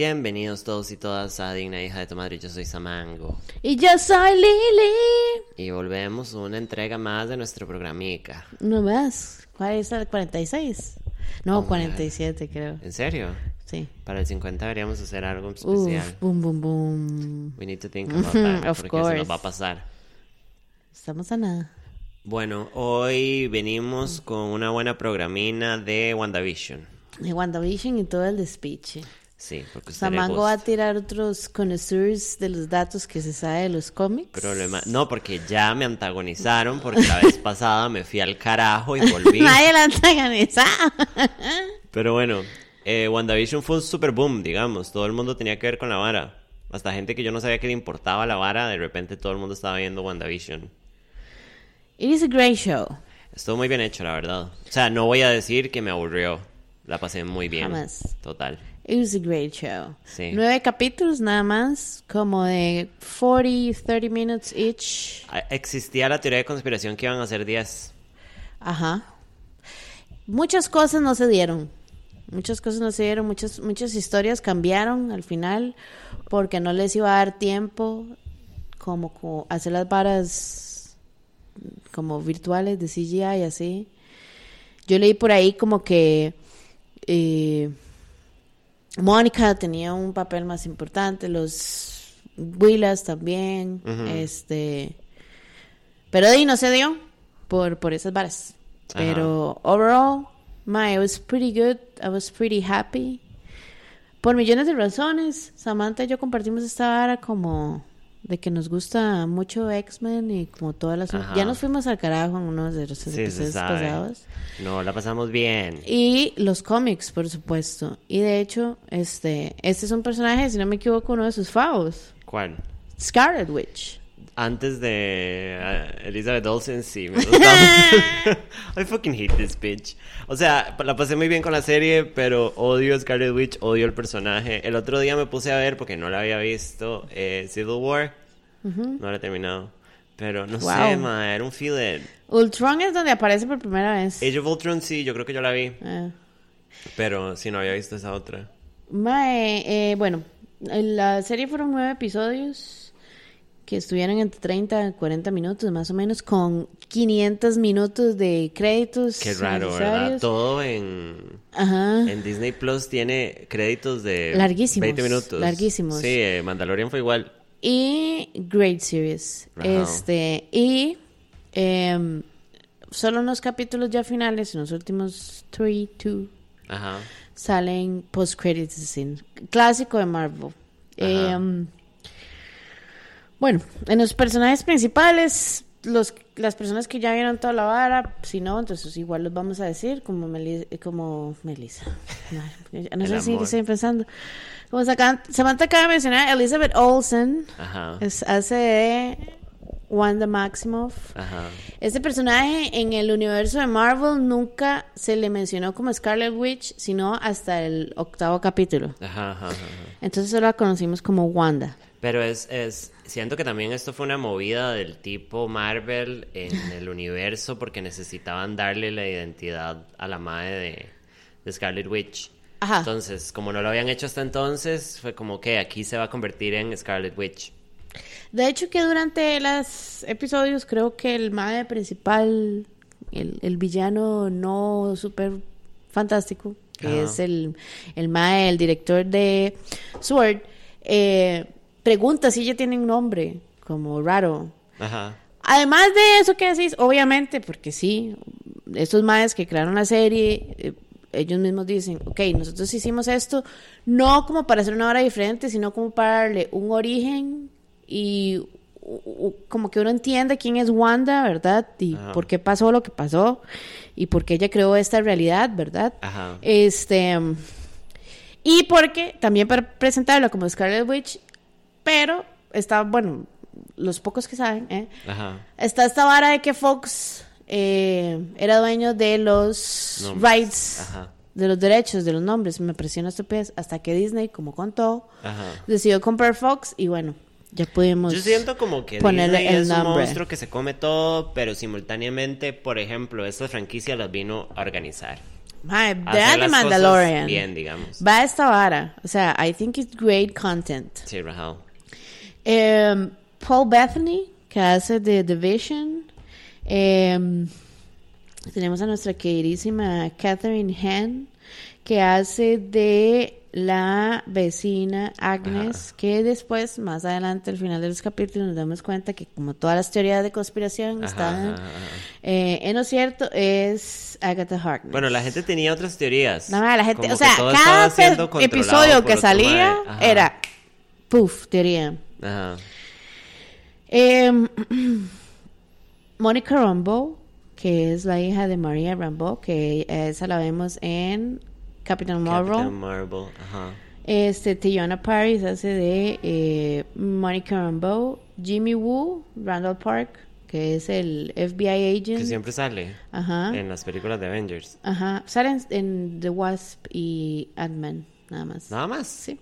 Bienvenidos todos y todas a Digna Hija de tu Madre. Yo soy Samango. Y yo soy Lili. Y volvemos a una entrega más de nuestro programica. No más. ¿Cuál es el 46? No, Oh, my 47 creo. ¿En serio? Sí. Para el 50 deberíamos hacer algo Uf, especial. boom, boom, boom. We need to think about that. Of porque se nos course. va a pasar. Estamos a nada. Bueno, hoy venimos con una buena programina de WandaVision. De WandaVision y todo el despiche. Sí, porque Samango va a tirar otros connoisseurs de los datos que se sabe de los cómics. Problema. No, porque ya me antagonizaron porque la vez pasada me fui al carajo y volví. Nadie la antagoniza. Pero bueno, eh, WandaVision fue un super boom, digamos. Todo el mundo tenía que ver con la vara. Hasta gente que yo no sabía que le importaba la vara, de repente todo el mundo estaba viendo WandaVision. It is a great show. Estuvo muy bien hecho, la verdad. O sea, no voy a decir que me aburrió. La pasé muy bien. Jamás. Total. It was a great show. Sí. Nueve capítulos nada más, como de 40, 30 minutes each. Ah, Existía la teoría de conspiración que iban a ser 10. Ajá. Muchas cosas no se dieron. Muchas cosas no se dieron, muchas, muchas historias cambiaron al final porque no les iba a dar tiempo como, co- hacer las varas como virtuales de CGI y así. Yo leí por ahí como que eh, Mónica tenía un papel más importante, los Willas también, este, pero de ahí no se dio por, por esas varas. Pero overall, my, it was pretty good. I was pretty happy. Por millones de razones, Samantha y yo compartimos esta vara como de que nos gusta mucho X-Men y como todas las... Ajá. Ya nos fuimos al carajo en uno de los Sí, episodios pasados. No, la pasamos bien. Y los cómics, por supuesto. Y de hecho, este, este es un personaje, si no me equivoco, uno de sus favos. ¿Cuál? Scarlet Witch. Antes de ah, Elizabeth Olsen, sí, me gustaba. I fucking hate this bitch. O sea, la pasé muy bien con la serie, pero odio Scarlet Witch, odio el personaje. El otro día me puse a ver, porque no la había visto, eh, Civil War. No la he terminado. Pero no sé, ma, era un feel it. Ultron es donde aparece por primera vez. Age of Ultron, sí, yo creo que yo la vi. Ah. Pero sí, no había visto esa otra. Mae, eh, bueno, en la serie fueron nueve episodios que estuvieron entre 30 y 40 minutos más o menos, con 500 minutos de créditos. Qué raro, ¿verdad? Todo en, Ajá. en Disney Plus tiene créditos de Larguísimos, 20 minutos. larguísimos. Sí, eh, Mandalorian fue igual. Y Great Series. Ajá. Este, y em, solo unos capítulos ya finales, en los últimos 3, 2, Ajá. salen post-credits scene. Clásico de Marvel. Em, bueno, en los personajes principales, los, las personas que ya vieron toda la vara, si no, entonces igual los vamos a decir, como, Meli- como Melissa. No, no sé si estoy pensando. Como sacan- Samantha acaba de mencionar, Elizabeth Olsen Ajá. es, hace de Wanda Maximoff. Ajá. Este personaje en el universo de Marvel nunca se le mencionó como Scarlet Witch, sino hasta el octavo capítulo. Ajá. Entonces solo la conocimos como Wanda. Pero es, es, siento que también esto fue una movida del tipo Marvel en el universo porque necesitaban darle la identidad a la madre de, de Scarlet Witch. Ajá. Entonces, como no lo habían hecho hasta entonces, fue como que aquí se va a convertir en Scarlet Witch. De hecho que durante los episodios creo que el madre principal, el, el villano no súper fantástico, que Ajá. es el, el mae, el director de Sword, eh, pregunta si ella tiene un nombre como raro. Ajá. Además de eso que decís, obviamente, porque sí, estos maes que crearon la serie, eh, ellos mismos dicen, ok, nosotros hicimos esto no como para hacer una hora diferente, sino como para darle un origen y como que uno entienda quién es Wanda, ¿verdad? Y Ajá. por qué pasó lo que pasó y por qué ella creó esta realidad, ¿verdad? Ajá. Este. Y porque también para presentarlo como Scarlet Witch, pero está, bueno, los pocos que saben, ¿eh? Ajá. Está esta vara de que Fox eh, era dueño de los Nombres. rights, Ajá. de los derechos, de los nombres. Me pareció una estupidez hasta que Disney, como contó, Ajá. decidió comprar Fox y bueno, ya pudimos. Yo siento como que ponerle Disney el es un monstruo que se come todo, pero simultáneamente, por ejemplo, estas franquicias las vino a organizar. Mae, vean The Mandalorian. bien, digamos. Va a esta vara. O sea, I think it's great content. Sí, Rahal. Em, Paul Bethany, que hace de The Vision. Em, tenemos a nuestra queridísima Catherine Hann, que hace de la vecina Agnes, que después, más adelante, al final de los capítulos, nos damos cuenta que como todas las teorías de conspiración Ajá, están eh, en lo cierto, es Agatha Harkness. Bueno, la gente tenía otras teorías. No, la gente, Como o sea, cada episodio que salía era, puff, teoría. Ajá. Eh, Mónica Rambeau, que es la hija de María Rambeau, que esa la vemos en Captain Marvel. Captain Marvel. Ajá. Este, Tiana Paris hace de eh, Mónica Rambeau. Jimmy Woo, Randall Park, que es el FBI agent. Que siempre sale Ajá. en las películas de Avengers. Ajá. Salen en The Wasp y Ant-Man, nada más. Nada más. Sí.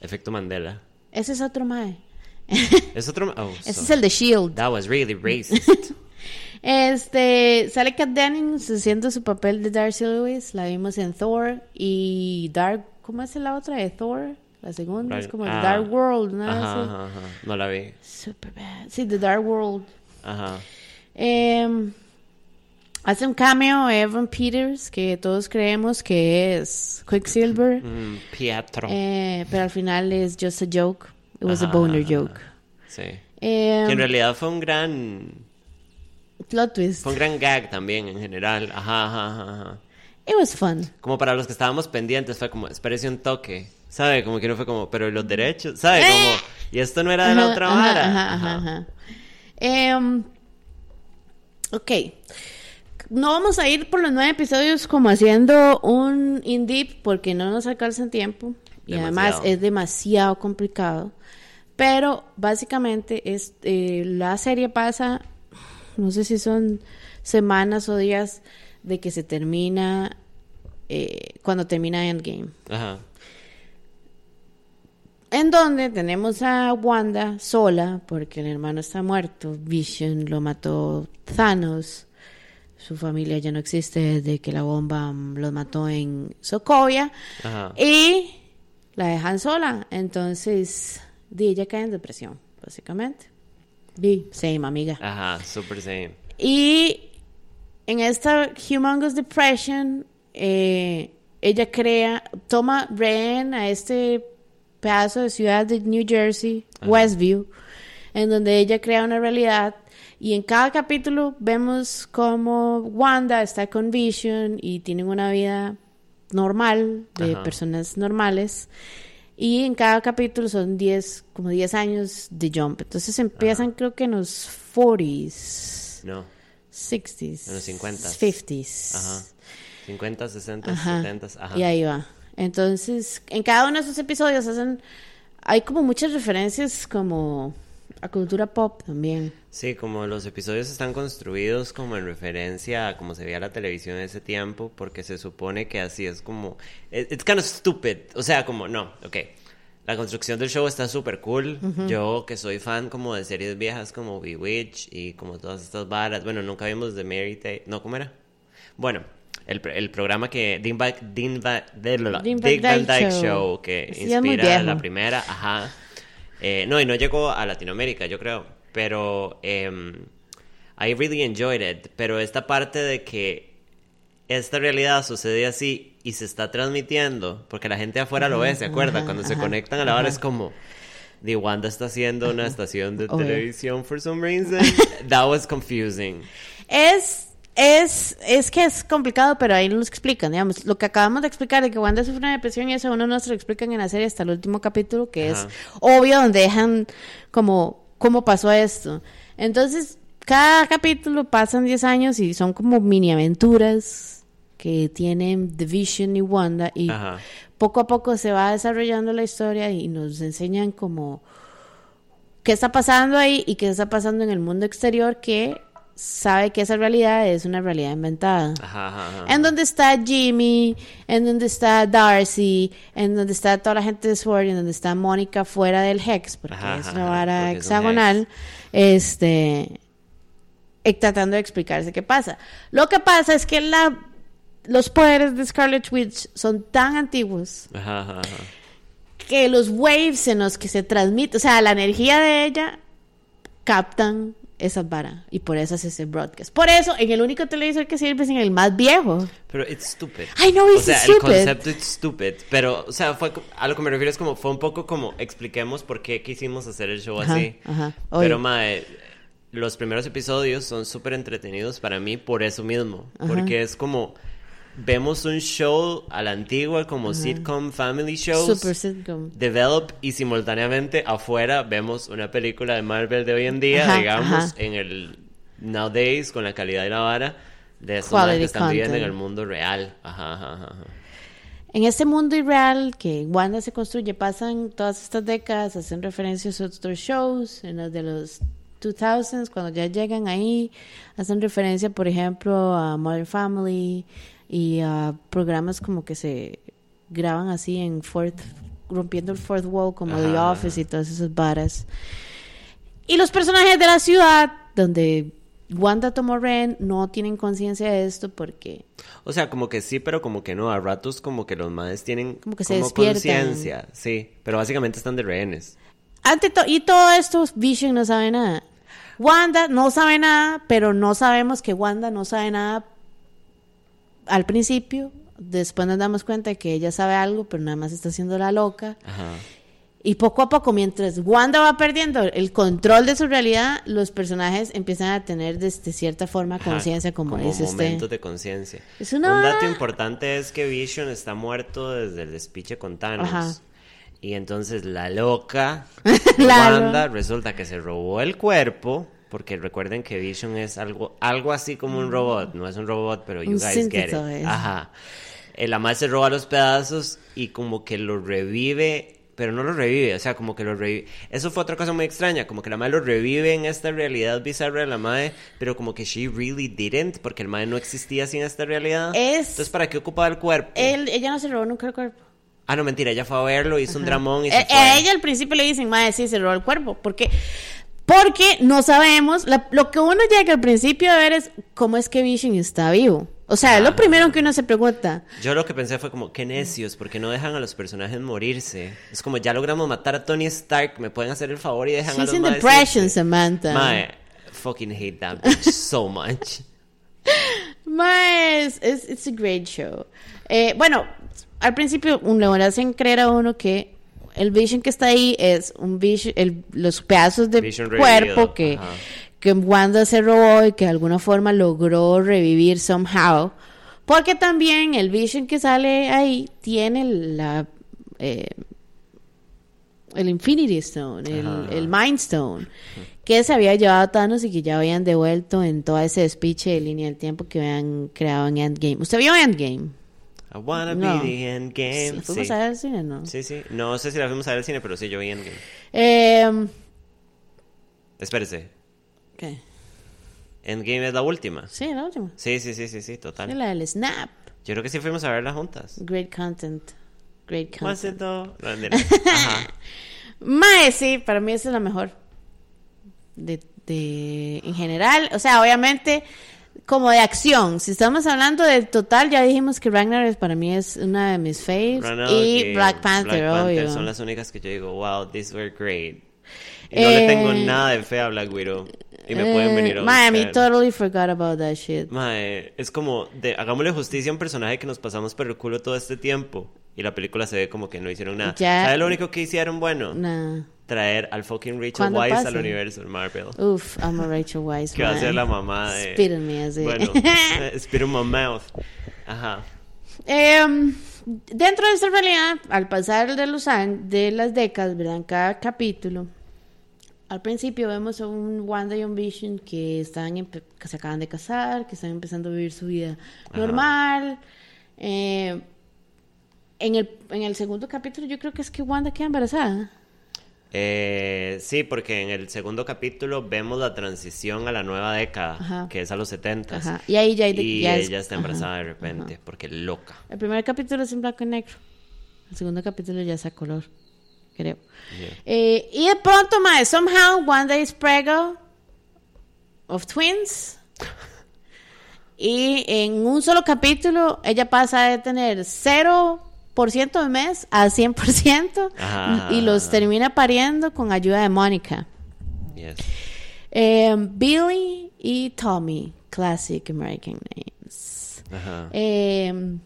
Efecto Mandela. Ese es otro mae. Es otro. Oh, Ese so- es el de Shield. That was really racist. Este, sale Kat Dennings haciendo su papel de Darcy Lewis, la vimos en Thor y Dark, ¿cómo es la otra de Thor? La segunda es como Ah. The Dark World, ¿no? Ajá, ajá, ajá. No la vi. Super bad. Sí, The Dark World. Ajá. Em, hace un cameo Evan Peters, que todos creemos que es Quicksilver, Mm, Pietro. eh, pero al final es just a joke. It was a Ajá, boner ajá, joke. Sí. Em, Que en realidad fue un gran. plot twist. Fue un gran gag también en general. Ajá, ajá, ajá. It was fun. Como para los que estábamos pendientes, fue como, espérese un toque. ¿Sabe? Como que no fue como, pero ¿y los derechos? ¿Sabe? Eh. Como, y esto no era de la otra vara. Ajá, ajá, ajá. Em, ok. No vamos a ir por los nueve episodios como haciendo un in-deep porque no nos alcanza el tiempo. Y además es demasiado complicado. Pero básicamente es, eh, la serie pasa, no sé si son semanas o días de que se termina, eh, cuando termina Endgame. Ajá. En donde tenemos a Wanda sola, porque el hermano está muerto, Vision lo mató Thanos, su familia ya no existe desde que la bomba mm, los mató en Sokovia, Ajá. y la dejan sola, entonces di, ella cae en depresión, básicamente. Di, same amiga. Ajá, super same. Y en esta Humongous Depression, eh, ella crea, toma rehén a este pedazo de ciudad de New Jersey, Westview, en donde ella crea una realidad. Y en cada capítulo vemos como Wanda está con Vision y tienen una vida normal, de Ajá. personas normales. Y en cada capítulo son 10, como 10 años de jump. Entonces empiezan creo que en los 40s. No. 60s. En los 50s. 50s. Ajá. 50, 60, Ajá. 70. Ajá. Y ahí va. Entonces, en cada uno de esos episodios hacen. Hay como muchas referencias como a cultura pop también. Sí, como los episodios están construidos como en referencia a cómo se veía la televisión en ese tiempo, porque se supone que así es como... it- It's kind of stupid. O sea, como, no, ok. La construcción del show está súper cool. Yo, que soy fan como de series viejas como Bewitch y como todas estas varas. Bueno, nunca vimos The Mary Tate. No, ¿cómo era? Bueno, el, el programa que... Dean, Ba- Dean, Ba- de- la- Dean Dick Van Van Dyke Show. Show, que muy inspira la primera, ajá. Eh, no, y no llegó a Latinoamérica, yo creo. Pero em, I really enjoyed it. Pero esta parte de que esta realidad sucede así y se está transmitiendo, porque la gente afuera lo ve, ¿se acuerda? ajá, Cuando se conectan a la hora es como... The Wanda está haciendo una estación de Obvio. televisión for some reason. That was confusing. Es, es, es que es complicado, pero ahí nos explican, digamos. Lo que acabamos de explicar de que Wanda sufre una depresión, eso uno nos lo explican en la serie hasta el último capítulo, que Ajá. es obvio, donde dejan como cómo pasó esto. Entonces, cada capítulo pasan 10 años y son como mini aventuras que tienen The Vision y Wanda y Ajá. poco a poco se va desarrollando la historia y nos enseñan como qué está pasando ahí y qué está pasando en el mundo exterior que sabe que esa realidad es una realidad inventada. Ajá, ajá, ajá. En donde está Jimmy, en donde está Darcy, en donde está toda la gente de SWORD, en donde está Mónica fuera del Hex, porque es una vara porque es hexagonal, este, tratando de explicarse qué pasa. Lo que pasa es que la los poderes de Scarlet Witch son tan antiguos que los waves en los que se transmite, o sea, la energía de ella captan esa vara y por eso hace ese broadcast. Por eso, en el único televisor que sirve es en el más viejo. Pero it's stupid. I know o it's sea, stupid. el concepto es stupid. Pero, o sea, fue a lo que me refiero es como, fue un poco como, expliquemos por qué quisimos hacer el show Ajá, así. ajá, Pero, mae, los primeros episodios son súper entretenidos para mí por eso mismo. Ajá. Porque es como, vemos un show a la antigua, como sitcom family shows. Super sitcom. Develop y simultáneamente afuera vemos una película de Marvel de hoy en día, Ajá, digamos, en el nowadays con la calidad y la vara de Quality que están viviendo en el mundo real. Ajá, ajá, ajá, ajá. En este mundo irreal que Wanda se construye, pasan todas estas décadas, hacen referencias a otros shows, en los de los 2000s, cuando ya llegan ahí, hacen referencia, por ejemplo, a Modern Family y a programas como que se graban así en fourth, rompiendo el fourth wall, como The Ajá, Office y todas esas varas. Y los personajes de la ciudad, donde Wanda tomó Ren, no tienen conciencia de esto porque O sea, como que sí, pero como que no. A ratos como que los maes tienen Como que se conciencia, sí. Pero básicamente están de rehenes. Ante to- y todo esto, Vision no sabe nada. Wanda no sabe nada, pero no sabemos que Wanda no sabe nada al principio. Después nos damos cuenta de que ella sabe algo, pero nada más está haciendo la loca. Ajá. Y poco a poco, mientras Wanda va perdiendo el control de su realidad, los personajes empiezan a tener de, de cierta forma conciencia, como, dice usted. momentos de conciencia. Una- Un dato importante es que Vision está muerto desde el despiche con Thanos. Ajá. Y entonces la loca Claro. Wanda resulta que se robó el cuerpo. Porque recuerden que Vision es algo, algo así como un robot. No es un robot, pero you Un guys get it. Ajá. El ama se roba los pedazos y como que lo revive, pero no lo revive, o sea, como que lo revive. Eso fue otra cosa muy extraña, como que la madre lo revive en esta realidad bizarra de la madre, pero como que she really didn't, porque el madre no existía sin esta realidad. Es- Entonces, ¿para qué ocupaba el cuerpo? Él, ella no se robó nunca el cuerpo. Ah, no, mentira, ella fue a verlo, hizo un dramón y Eh, se eh, fue. a ella al principio le dicen, madre, sí, se robó el cuerpo. Porque, porque no sabemos, la- lo que uno llega al principio a ver es cómo es que Vision está vivo. O sea, es lo primero que uno se pregunta. Yo lo que pensé fue como, qué necios, porque no dejan a los personajes morirse. Es como, ya logramos matar a Tony Stark, me pueden hacer el favor y dejan a los in depression, irse?" Samantha. Mae, fucking hate that bitch so much. Mae, es it's a great show. Eh, bueno, al principio le hacen creer a uno que el Vision que está ahí es un Vision, el- los pedazos de Vision cuerpo revivido, que, ajá. que Wanda se robó y que de alguna forma logró revivir somehow. Porque también el Vision que sale ahí tiene la eh, el Infinity Stone, el Mind Stone, que se había llevado a Thanos y que ya habían devuelto en todo ese despiche de línea del tiempo que habían creado en Endgame. ¿Usted vio Endgame? I wanna No. be the endgame. ¿La fuimos Sí. a ver al cine, no? sí, sí. No sé si la fuimos a ver al cine, pero sí, yo vi Endgame. Eh, Espérese. ¿Qué? Endgame es la última. Sí, la última. Sí, sí, sí, sí, sí, total. Sí, la del Snap. Yo creo que sí fuimos a verla juntas. Great content. Great content. No. Ajá. Mae, sí, para mí esa es la mejor. De, de, en general, o sea, obviamente, como de acción. Si estamos hablando del total, ya dijimos que Ragnar es, para mí es una de mis faves. Ragnarok y Black Panther, Black Panther obvio. son las únicas que yo digo, wow, these were great. Y no le Eh, tengo nada de fe a Black Widow. Y me pueden venir a Eh, mae, buscar. totally forgot about that shit. Mae, es como, de, hagámosle justicia a un personaje que nos pasamos por el culo todo este tiempo. Y la película se ve como que no hicieron nada. Ya- ¿Sabes lo único que hicieron bueno? Nah. Traer al fucking Rachel ¿Cuándo Weisz pase? al universo de Marvel. Uf, I'm a Rachel Weisz. que va a ser la mamá de... Spit in me, así. Bueno, spit in my mouth. Ajá. Em, dentro de esta realidad, al pasar de los años, de las décadas, ¿verdad? En cada capítulo, al principio vemos a un Wanda y un Vision que están que se acaban de casar, que están empezando a vivir su vida Ajá. normal. Eh, en, el, en el segundo capítulo yo creo que es que Wanda queda embarazada. Eh, sí, porque en el segundo capítulo vemos la transición a la nueva década, Ajá. que es a los 70 Ajá. Y ahí ya, Y ya es- ella está ajá. embarazada de repente, porque loca. El primer capítulo es en blanco y negro. El segundo capítulo ya es a color, creo. Yeah. Eh, y de pronto, mae, somehow Wanda is preggo of twins. Y en un solo capítulo, ella pasa de tener 0% de mes a 100% Ajá. y los termina pariendo con ayuda de Mónica. Yes. Eh, Billy y Tommy, classic American names. Ajá. Eh,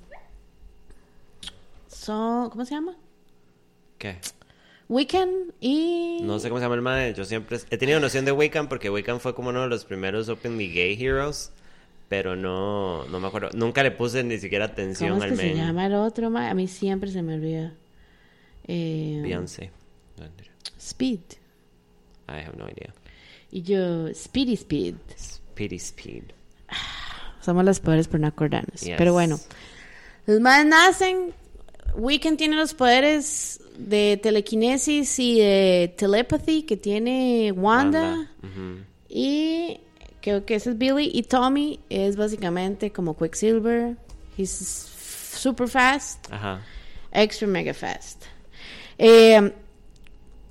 son, ¿cómo se llama? ¿Qué? Weekend y... No sé cómo se llama el mae. Yo siempre he tenido noción de Wiccan porque Wiccan fue como uno de los primeros openly gay heroes. Pero no, no me acuerdo. Nunca le puse ni siquiera atención ¿Cómo es al que se men. llama el otro? ma? A mí siempre se me olvida. Eh, Beyoncé. Speed. I have no idea. Y yo, Speedy Speed. Speedy Speed. Somos las peores por no acordarnos. Yes. Pero bueno, los más nacen. Weekend tiene los poderes de telequinesis y de telepathy que tiene Wanda. Y creo que ese es Billy. Y Tommy es básicamente como Quicksilver. He's super fast. Ajá. Extra mega fast. Eh,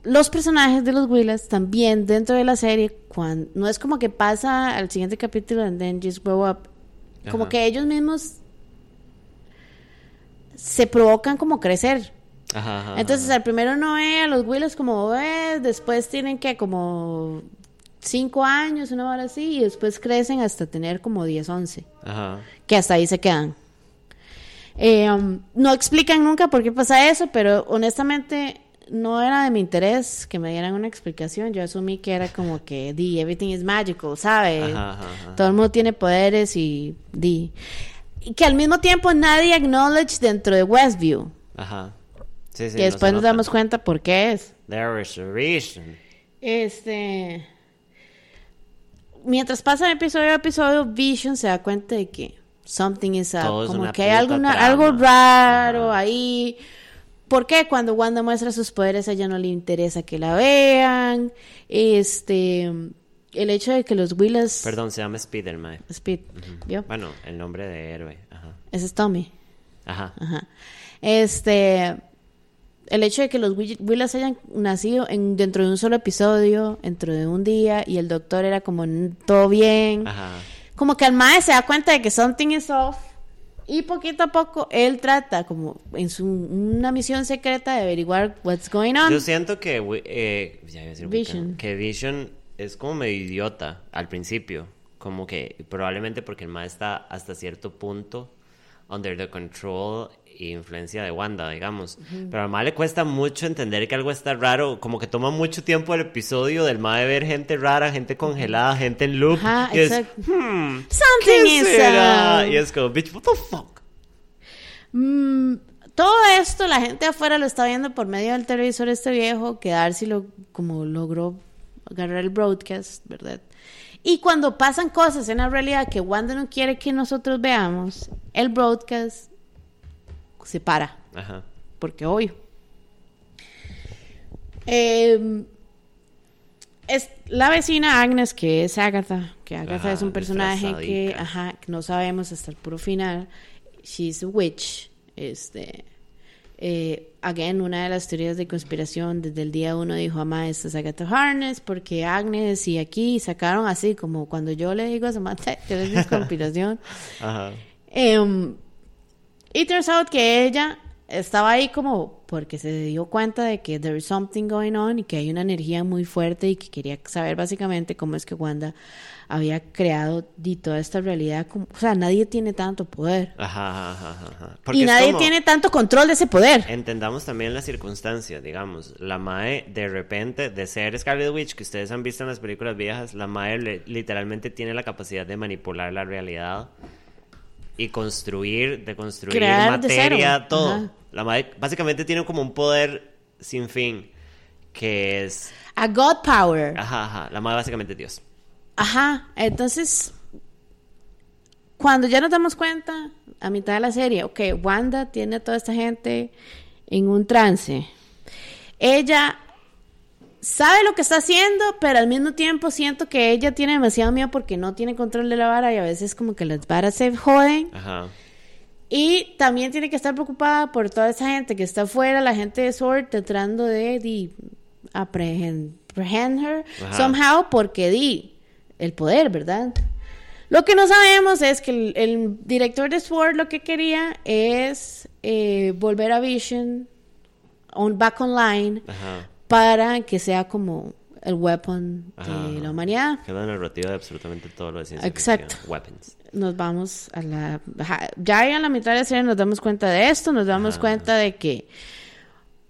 los personajes de los Willas también dentro de la serie, cuando, no es como que pasa al siguiente capítulo and then just grow up. Como Ajá. que ellos mismos se provocan como crecer. Ajá, ajá, Entonces al primero no ve a los Willas como bebés, después tienen que como 5 años, una hora así, y después crecen hasta tener como 10, 11 Ajá. que hasta ahí se quedan. Eh, um, no explican nunca por qué pasa eso, pero honestamente no era de mi interés que me dieran una explicación. Yo asumí que era como que, di, everything is magical, ¿sabes? Ajá, ajá, ajá. Todo el mundo tiene poderes y di. Y que al mismo tiempo nadie acknowledge dentro de Westview. Ajá. Sí, sí, que no después nos damos cuenta por qué es. There is a reason. Este. Mientras pasa episodio a episodio, Vision se da cuenta de que something is up. Todo como que hay alguna, trama. algo raro Ajá. ahí. ¿Por qué? Cuando Wanda muestra sus poderes, a ella no le interesa que la vean. Este. El hecho de que los Willas. Perdón, se llama Spider-Man. Speed. ¿vio? Bueno, el nombre de héroe. Ajá. Ese es Tommy. Ajá. Ajá. Este, el hecho de que los Will- Willas hayan nacido en, dentro de un solo episodio, dentro de un día, y el doctor era como "N- todo bien. Ajá. Como que el mae se da cuenta de que something is off. Y poquito a poco él trata, como en su una misión secreta, de averiguar what's going on. Yo siento que, eh, ya iba a decir Vision. Wiccan, que Vision es como medio idiota al principio. Como que probablemente porque el ma está hasta cierto punto under the control influencia de Wanda, digamos. Pero al ma le cuesta mucho entender que algo está raro. Como que toma mucho tiempo el episodio del ma de ver gente rara, gente congelada, gente en loop. Ajá, y es, hmm, Something ¿qué is será? up. Y es como, bitch, what the fuck? Mm, todo esto la gente afuera lo está viendo por medio del televisor este viejo, que Darcy lo, como logró agarrar el broadcast, ¿verdad? Y cuando pasan cosas en la realidad que Wanda no quiere que nosotros veamos, el broadcast se para, Ajá. porque obvio. Eh, es la vecina Agnes, que es Agatha, que Agatha Ajá, es un personaje que, ajá, que no sabemos hasta el puro final. She's a witch. Este, eh, again, una de las teorías de conspiración desde el día uno dijo, mamá, esta es Agatha Harness, porque Agnes y aquí sacaron así, como cuando yo le digo a Samantha, teorías de conspiración. Ajá. Em, y turns out que ella estaba ahí como porque se dio cuenta de que there is something going on y que hay una energía muy fuerte y que quería saber básicamente cómo es que Wanda había creado toda esta realidad. Como, o sea, nadie tiene tanto poder. Ajá, ajá, ajá, ajá. Porque Y nadie como- tiene tanto control de ese poder. Entendamos también las circunstancias, digamos. La Mae, de repente, de ser Scarlet Witch, que ustedes han visto en las películas viejas, la Mae le- literalmente tiene la capacidad de manipular la realidad y construir, de construir Crear materia, todo. Ajá. La Mae básicamente tiene como un poder sin fin, que es... A God Power. Ajá, ajá. La Mae básicamente es Dios. Ajá, entonces, cuando ya nos damos cuenta, a mitad de la serie, ok, Wanda tiene a toda esta gente en un trance. Ella sabe lo que está haciendo, pero al mismo tiempo siento que ella tiene demasiado miedo porque no tiene control de la vara y a veces como que las varas se joden. Ajá. Y también tiene que estar preocupada por toda esa gente que está afuera, la gente de Sword, tratando de, de apprehend, apprehend her Ajá. somehow, porque di el poder, ¿verdad? Lo que no sabemos es que el, el director de Sword lo que quería es eh, volver a Vision on, back online Ajá. Para que sea como el weapon de ajá. la humanidad. Que es la narrativa de absolutamente todo lo de ciencia Exacto. ficción. Weapons. Nos vamos a la... Ya a la mitad de la serie nos damos cuenta de esto, nos damos Ajá. cuenta de que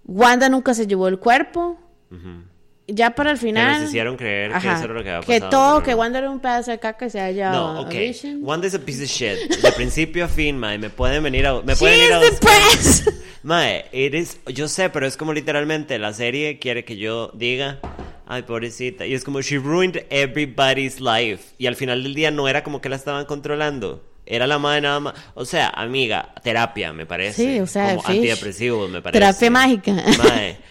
Wanda nunca se llevó el cuerpo. Ujú. Ya para el Que final... nos hicieron creer que Ajá, eso era lo que había que pasado. todo, pero que. Wanda era un pedazo de caca y se haya No, ok. Wanda is a piece of shit. De principio a fin, mae. Me pueden venir a... Me She pueden ir a depressed. Mae, is- yo sé, pero es como literalmente la serie quiere que yo diga, ay, pobrecita. Y es como, she ruined everybody's life. Y al final del día no era como que la estaban controlando. Era la madre nada más. O sea, amiga, terapia, me parece. Sí, o sea, Como fish. antidepresivo, me parece. Terapia mágica. Mae.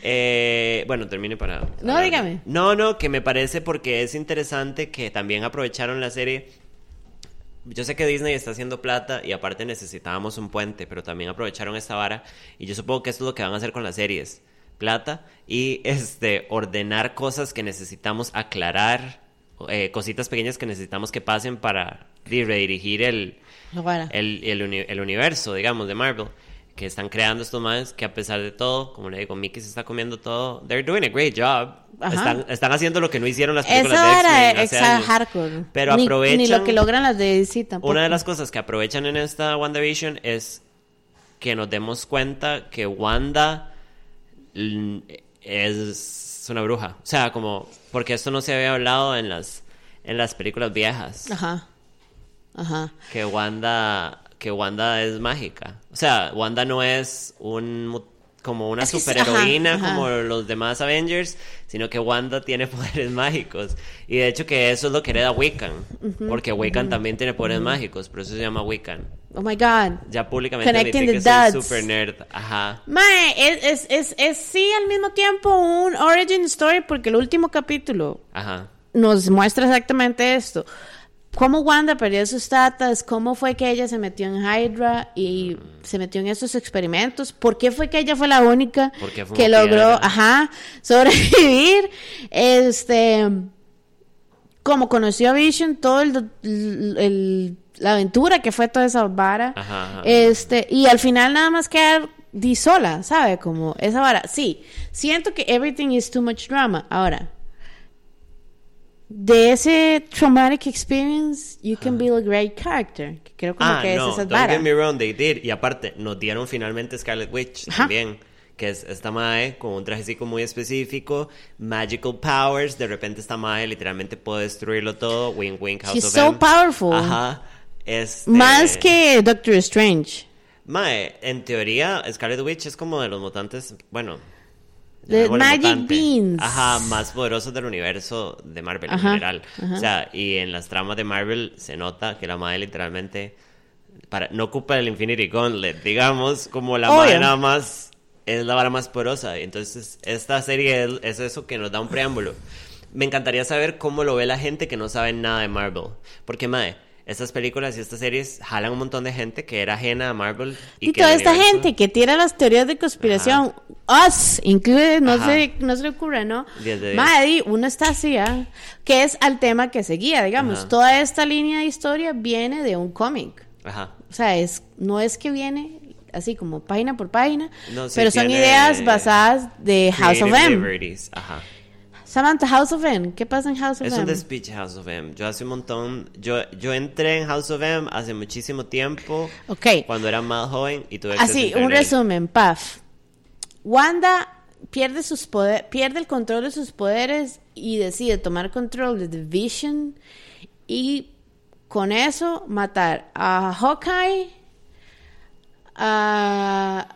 Eh, bueno, termine para... No, dígame. No, no, que me parece porque es interesante que también aprovecharon la serie yo sé que Disney está haciendo plata y aparte necesitábamos un puente, pero también aprovecharon esta vara y yo supongo que esto es lo que van a hacer con las series. Plata y este ordenar cosas que necesitamos aclarar, eh, cositas pequeñas que necesitamos que pasen para di- redirigir el, el, el, uni- el universo, digamos, de Marvel. Que están creando estos más que a pesar de todo, como le digo, Mickey se está comiendo todo. They're doing a great job. Están, están haciendo lo que no hicieron las películas de vara X-Men es hace exa años. hardcore. Pero Ni- aprovechan... Ni, lo que logran las de DC tampoco. Una de las cosas que aprovechan en esta WandaVision es que nos demos cuenta que Wanda es una bruja. O sea, como porque esto no se había hablado en las en las películas viejas, Ajá. Ajá. que Wanda que Wanda es mágica. O sea, Wanda no es un como una superheroína ajá, ajá. como los demás Avengers, sino que Wanda tiene poderes mágicos. Y de hecho que eso es lo que hereda Wiccan, porque Wiccan también tiene poderes mágicos, por eso se llama Wiccan. Oh my God. Ya públicamente Connecting admití que the soy dots. super nerd. Ajá. Mae, es, es, es, es sí al mismo tiempo un origin story porque el último capítulo Ajá. nos muestra exactamente esto. Cómo Wanda perdió sus tatas, cómo fue que ella se metió en Hydra y se metió en esos experimentos, por qué fue que ella fue la única que logró, ajá, sobrevivir, este, como conoció a Vision, todo el, el- la aventura que fue toda esa vara, Ajá, ajá. este, y al final nada más quedar di sola, ¿sabe? Como esa vara. Sí, siento que everything is too much drama. Ahora, de ese traumatic experience, you can build a great character. Que creo como Ah, que no, es esa don't vara. get me wrong, they did. Y aparte, nos dieron finalmente Scarlet Witch Ajá. también. Que es esta mae con un trajecito muy específico, magical powers. De repente, esta mae literalmente puede destruirlo todo. Wink, wink, House She's of so M. powerful. Ajá. Este, Más que Doctor Strange. Mae, en teoría, Scarlet Witch es como de los mutantes. Bueno. The Magic mutante. Beans. Ajá, más poderosos del universo de Marvel Ajá, en general. ajá. O sea, y en las tramas de Marvel se nota que la madre literalmente para, no ocupa el Infinity Gauntlet, digamos, como la Obvio. madre nada más es la vara más poderosa. Entonces, esta serie es, es eso que nos da un preámbulo. Me encantaría saber cómo lo ve la gente que no sabe nada de Marvel. Porque, madre, estas películas y estas series jalan un montón de gente que era ajena a Marvel. Y, que toda esta universo- gente que tira las teorías de conspiración, us, incluye, no Ajá. se, no se le ocurre, ¿no? Madre, uno está así, ¿ah? que es al tema que seguía, digamos. Ajá. Toda esta línea de historia viene de un cómic. Ajá. O sea, es, no es que viene así como página por página, No, sí pero son ideas basadas de House of M. liberties, Ajá. Samantha, House of M, ¿qué pasa en House of Es M? un despiche House of M. Yo hace un montón. Yo, yo entré en House of M hace muchísimo tiempo. Ok. Cuando era más joven y tuve a Así, un resumen, paf. Wanda pierde sus poder, pierde el control de sus poderes y decide tomar control de The Vision y con eso matar a Hawkeye a-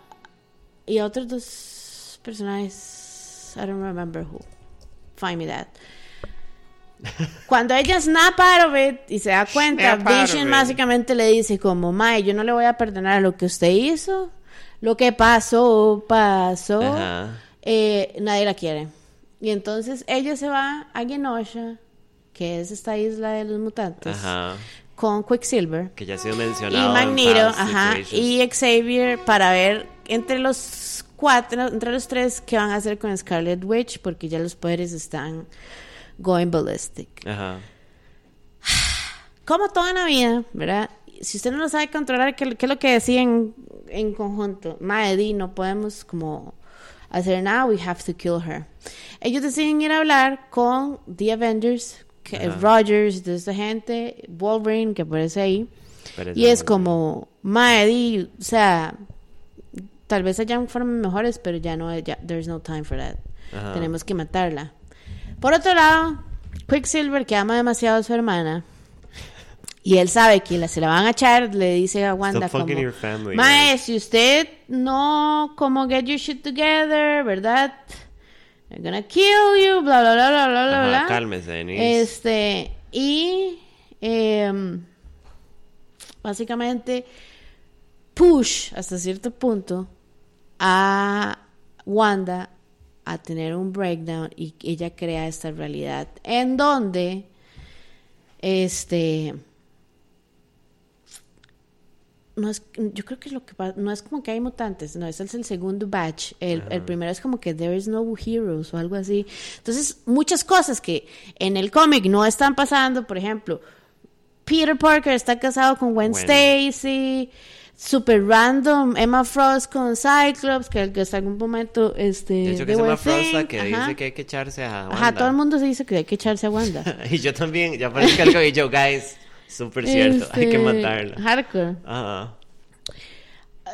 y a otros dos personajes. I don't remember who. Find me that. Cuando ella snap out of it y se da cuenta, Vision básicamente le dice como, Mae, yo no le voy a perdonar lo que usted hizo, lo que pasó, pasó, Ajá. eh, nadie la quiere. Y entonces ella se va a Genosha, que es esta isla de los mutantes, Ajá. con Quicksilver Que ya ha sido y mencionado. en Magneto, ajá, y Xavier para ver entre los cuatro, entre los tres, qué van a hacer con Scarlet Witch, porque ya los poderes están going ballistic. Ajá. como todo en la vida, ¿verdad? Si usted no lo sabe controlar, ¿qué, qué es lo que decían en conjunto? Mae, di, no podemos como hacer nada, we have to kill her. Ellos deciden ir a hablar con The Avengers, que es Rogers, y toda esta gente, Wolverine, que aparece ahí. Y es como, mae, di, o sea, tal vez hayan formas mejores, pero ya no, ya, there's no time for that. Ajá. Tenemos que matarla. Por otro lado, Quicksilver, que ama demasiado a su hermana, y él sabe que la, se la van a echar, le dice a Wanda como, family, mae, right?" si usted no como get your shit together, ¿verdad? They're gonna kill you, bla, bla, bla, bla, bla, bla, Ajá, bla. cálmese, Denise. Este, y em, básicamente push hasta cierto punto a Wanda a tener un breakdown y ella crea esta realidad en donde este no es, yo creo que lo que pasa, no es como que hay mutantes, no, ese es el segundo batch. El, el primero es como que there is no heroes o algo así. Entonces, muchas cosas que en el cómic no están pasando, por ejemplo, Peter Parker está casado con Gwen Gwen. Stacy, super random, Emma Frost con Cyclops, que que hasta algún momento este De hecho, que were llama Frost la que ajá. dice que hay que echarse a Wanda. Ajá, todo el mundo se dice que hay que echarse a Wanda. y yo también, ya parece algo y yo, guys, súper cierto, hay que Este, matarla. Hardcore. Ajá.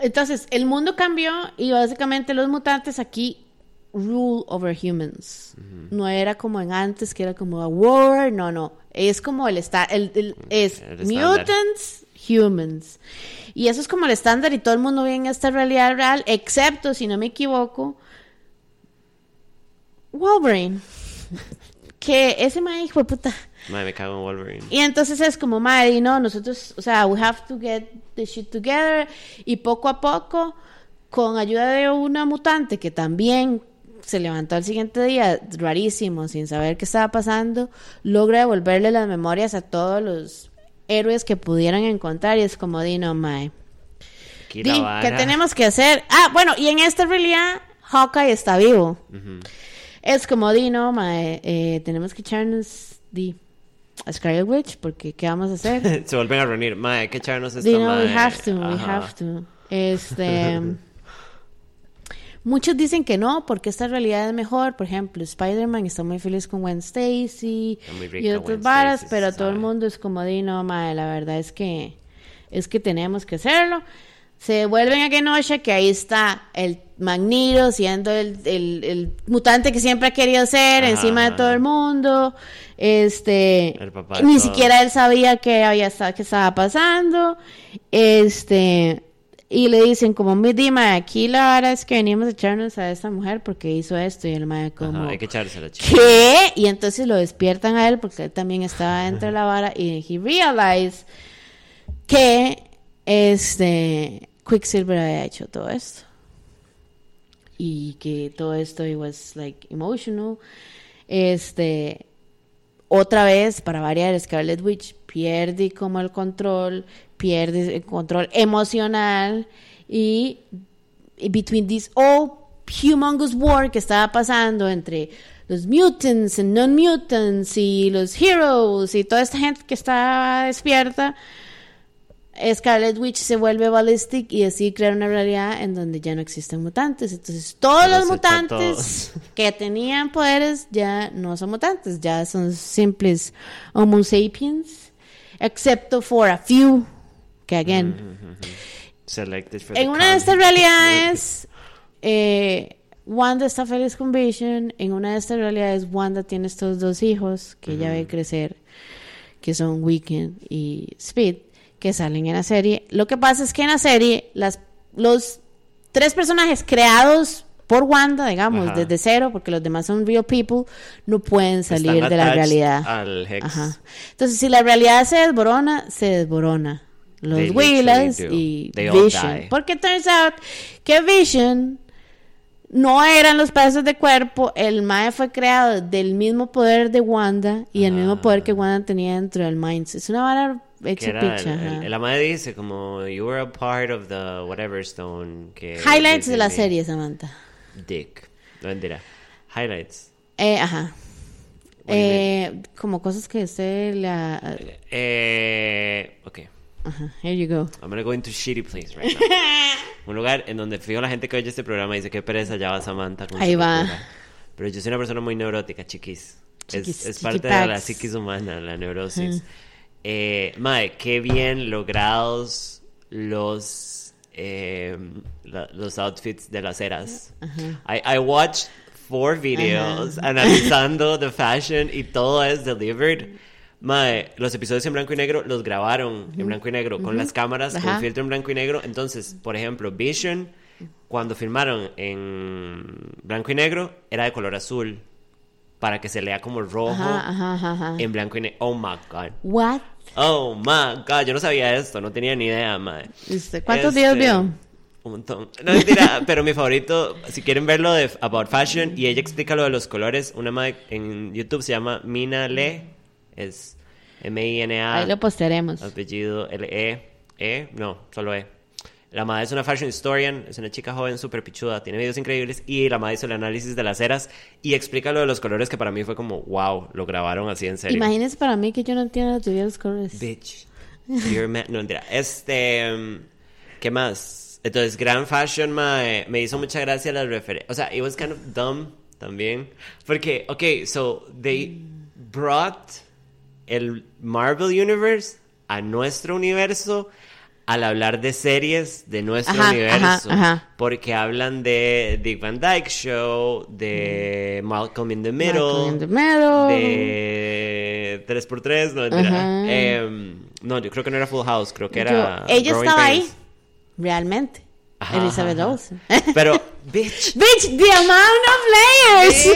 Entonces, el mundo cambió y básicamente los mutantes aquí rule over humans. No era como en antes, que era como a war, no, no. Es como el estar, el, el- es El mutants, humans. Y eso es como el estándar y todo el mundo ve en esta realidad real, excepto, si no me equivoco, Wolverine. que ese man hijo de puta. Madre, me cago en Wolverine. Y entonces es como, madre, no, nosotros, o sea, we have to get the shit together. Y poco a poco, con ayuda de una mutante que también se levantó al siguiente día, rarísimo, sin saber qué estaba pasando, logra devolverle las memorias a todos los héroes que pudieran encontrar. Y es como, di, no, mae. Di, ¿qué tenemos que hacer? Ah, bueno, y en esta realidad, Hawkeye está vivo. Es como, di, no, mae, eh, tenemos que echarnos, di, a Scarlet Witch, porque ¿qué vamos a hacer? Se vuelven a reunir. Madre, hay que echarnos esta Di, no, we have to, we Ajá. have to. Este... Muchos dicen que no, porque esta realidad es mejor. Por ejemplo, Spider-Man está muy feliz con Gwen Stacy y otras varas, pero todo el mundo es como, di, no, mae, la verdad es que es que tenemos que hacerlo. Se vuelven a Genosha, que ahí está el Magneto siendo el, el- el mutante que siempre ha querido ser, Ajá, encima de todo el mundo. Este, El papá de ni siquiera él sabía que había que estaba pasando. Este, y le dicen como, Dima, aquí la vara es que venimos a echarnos a esta mujer porque hizo esto y el mae como, Ajá, hay que echársela, chica. ¿qué? Y entonces lo despiertan a él porque él también estaba dentro de la vara y he realized que este Quicksilver había hecho todo esto y que todo esto it was like emotional este otra vez para variar Scarlet Witch pierde como el control pierde el control emocional y, between this all humongous war que estaba pasando entre los mutants y non-mutants y los heroes y toda esta gente que estaba despierta Scarlet Witch se vuelve ballistic y decide crear una realidad en donde ya no existen mutantes. Entonces, todos los mutantes que tenían poderes ya no son mutantes, ya son simples Homo sapiens, excepto for a few, que again, Selected for the en una de estas realidades, eh, Wanda está feliz con Vision. En una de estas realidades, Wanda tiene estos dos hijos que ella ve crecer, que son Weekend y Speed, que salen en la serie. Lo que pasa es que en la serie, las, los tres personajes creados por Wanda, digamos, Ajá. desde cero, porque los demás son real people, no pueden Están salir de la realidad. Al Hex. Ajá. Entonces, si la realidad se desborona, se desborona. Los do. y They Vision. Porque turns out que Vision no eran los pedazos de cuerpo. El Mae fue creado del mismo poder de Wanda y el mismo poder que Wanda tenía dentro del Minds. Es una vara hecha picha. el, ajá. el- la madre dice como you were a part of the whatever stone que Highlights de la serie, Samantha. Dick no mentira highlights Eh, ajá. Eh, como cosas que usted la... Eh, ok. Ajá, here you go. I'm gonna go into shitty place right now. Un lugar en donde fijo la gente que oye este programa dice que pereza ya va Samantha con Ahí su va. Pero yo soy una persona muy neurótica, chiquis. Chiquis, es es parte de la psiquis humana, la neurosis. Eh, mae, qué bien logrados los eh, la- los outfits de las eras. I, I watched four videos analizando the fashion y todo es delivered. Mae, los episodios en blanco y negro los grabaron en blanco y negro con las cámaras Ajá. con filtro en blanco y negro. Entonces, por ejemplo, Vision cuando filmaron en blanco y negro era de color azul para que se lea como rojo Ajá, ajá, ajá, en blanco y negro. Oh my god. What? Oh my god, yo no sabía esto, no tenía ni idea, madre. ¿Cuántos Este, videos vio? Un montón. No, mentira, pero mi favorito, si quieren verlo de About Fashion y ella explica lo de los colores, una madre en YouTube se llama Mina Le, es M-I-N-A, Ahí lo postearemos. apellido L-E, E, no, solo E. La madre es una fashion historian, es una chica joven súper pichuda, tiene videos increíbles y la madre hizo el análisis de las eras y explica lo de los colores que para mí fue como, wow, lo grabaron así en serio. Imagínense para mí que yo no entiendo teoría de los colores. Bitch. You're man. No, mentira. Este. um, ¿Qué más? Entonces, Grand Fashion mae, me hizo mucha gracia las referencias. O sea, it was kind of dumb también. Porque, ok, so they brought el Marvel Universe a nuestro universo al hablar de series de nuestro Ajá, universo. ajá, ajá. Porque hablan de Dick Van Dyke Show, de Malcolm in the Middle, Malcolm in the Middle. de 3x3, no, mentira. Em, no, yo creo que no era Full House, creo que Yo- era. ella Growing estaba ahí, realmente. Elizabeth Olsen. Pero, bitch. Bitch, the amount of layers.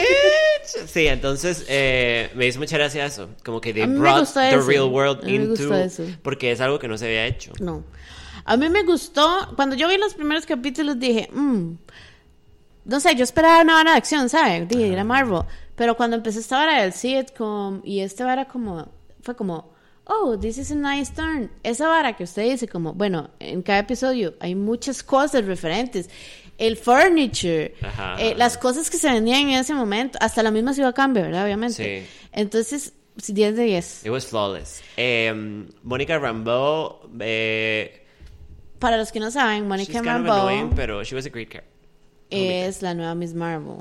Sí, entonces eh, me hizo mucha gracia eso. Como que they brought the eso. real world into. eso. Porque es algo que no se había hecho. No. A mí me gustó, cuando yo vi los primeros capítulos dije, "Mm, no sé, yo esperaba una vara de acción, ¿sabes? Dije, era Marvel. Pero cuando empecé esta vara del sitcom y esta vara como, fue como, oh, this is a nice turn. Esa vara que usted dice como, bueno, en cada episodio hay muchas cosas referentes. El furniture, Ajá. eh, las cosas que se vendían en ese momento, hasta la misma ciudad cambia, ¿verdad? Obviamente. Sí. Entonces, sí, 10 de 10. It was flawless. Em, Mónica Rambeau. Eh, Para los que no saben, of Rambeau annoying, pero she was a great character. es la nueva Miss Marvel.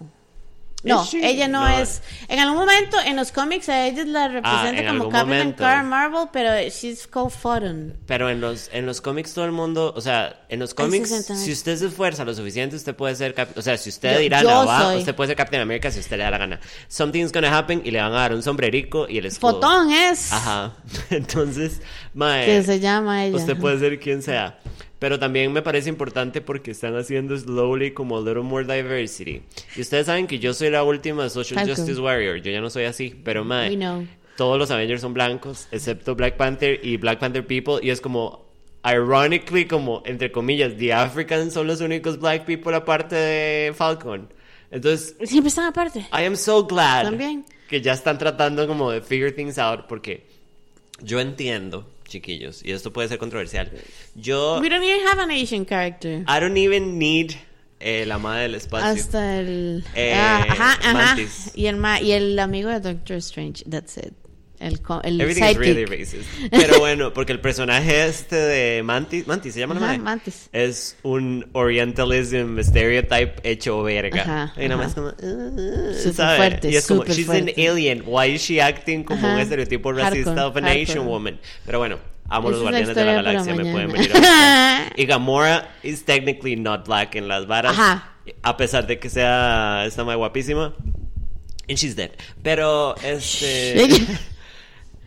No, ¿Es she? ella no, No. es. En algún momento en los cómics a ella la representa en como Captain Marvel, pero she's called Fodden. Pero en los, en los cómics todo el mundo, o sea, en los cómics, si usted se esfuerza lo suficiente, usted puede ser, o sea, si usted dirá no va, usted puede ser Captain America si usted le da la gana. Something's gonna happen y le van a dar un sombrerico y el escudo. Fotón es. Ajá. Entonces, mae, Que se llama ella. usted puede ser quien sea. Pero también me parece importante porque están haciendo slowly como a little more diversity. Y ustedes saben que yo soy la última social Falcon. justice warrior. Yo ya no soy así, pero mae, We know. todos los Avengers son blancos, excepto Black Panther y Black Panther People. Y es como, ironically, como, entre comillas, the Africans son los únicos black people aparte de Falcon. Entonces, Siempre están aparte. I am so glad También. que ya están tratando como de figure things out porque yo entiendo, chiquillos, y esto puede ser controversial. Yo, We don't even have an Asian character. I don't even need eh, la madre del espacio. Hasta el. Eh, ah, ajá, ajá. Mantis. Y el, ma- y el amigo de Doctor Strange. That's it. El, el Everything is really racist. Pero bueno, porque el personaje este de Mantis, Mantis se llama la Ajá? Mantis. Es un orientalism stereotype hecho verga. Ajá, y nada más como, uh, ¿sabe? fuerte, Y es como, she's fuerte. an alien. Why is she acting como Ajá. un estereotipo racista Hardcore, of an Asian hardcore. woman? Pero bueno, amo Esa los guardianes de la galaxia, me pueden venir a. Y Gamora is technically not black en las varas. Ajá. A pesar de que sea, está muy guapísima. And she's dead. Pero, este...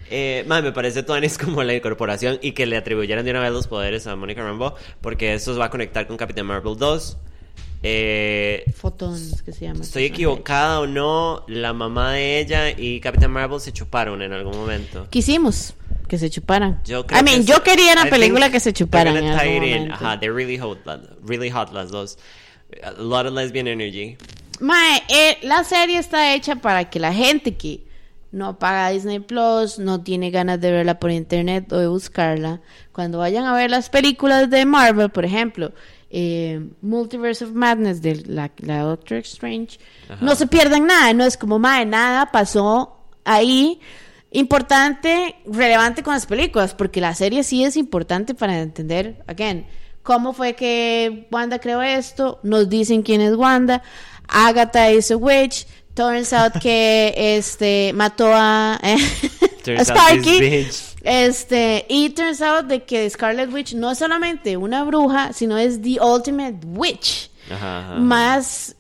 Eh, mae, me parece tuanis como la incorporación y que le atribuyeran de una vez los poderes a Monica Rambeau, porque eso se va a conectar con Captain Marvel 2. Eh, Fotón, es que se llama. estoy equivocada o no, la mamá de ella y Captain Marvel se chuparon en algún momento. Quisimos que se chuparan. Yo creo I mean, que yo quería una I película que se chuparan en algún momento. Ajá, they're really hot, la- really hot las dos. A lot of lesbian energy. Mae, eh, la serie está hecha para que la gente que no paga Disney Plus, no tiene ganas de verla por internet o de buscarla, cuando vayan a ver las películas de Marvel, por ejemplo, eh, Multiverse of Madness de la, la Doctor Strange, Ajá. no se pierdan nada, no es como, mae, nada pasó ahí importante, relevante con las películas, porque la serie sí es importante para entender, again, cómo fue que Wanda creó esto, nos dicen quién es Wanda, Agatha is a witch, turns out que este mató a, out Sparky. Este, y turns out de que Scarlet Witch no es solamente una bruja, sino es the ultimate witch. Ajá, ajá. Más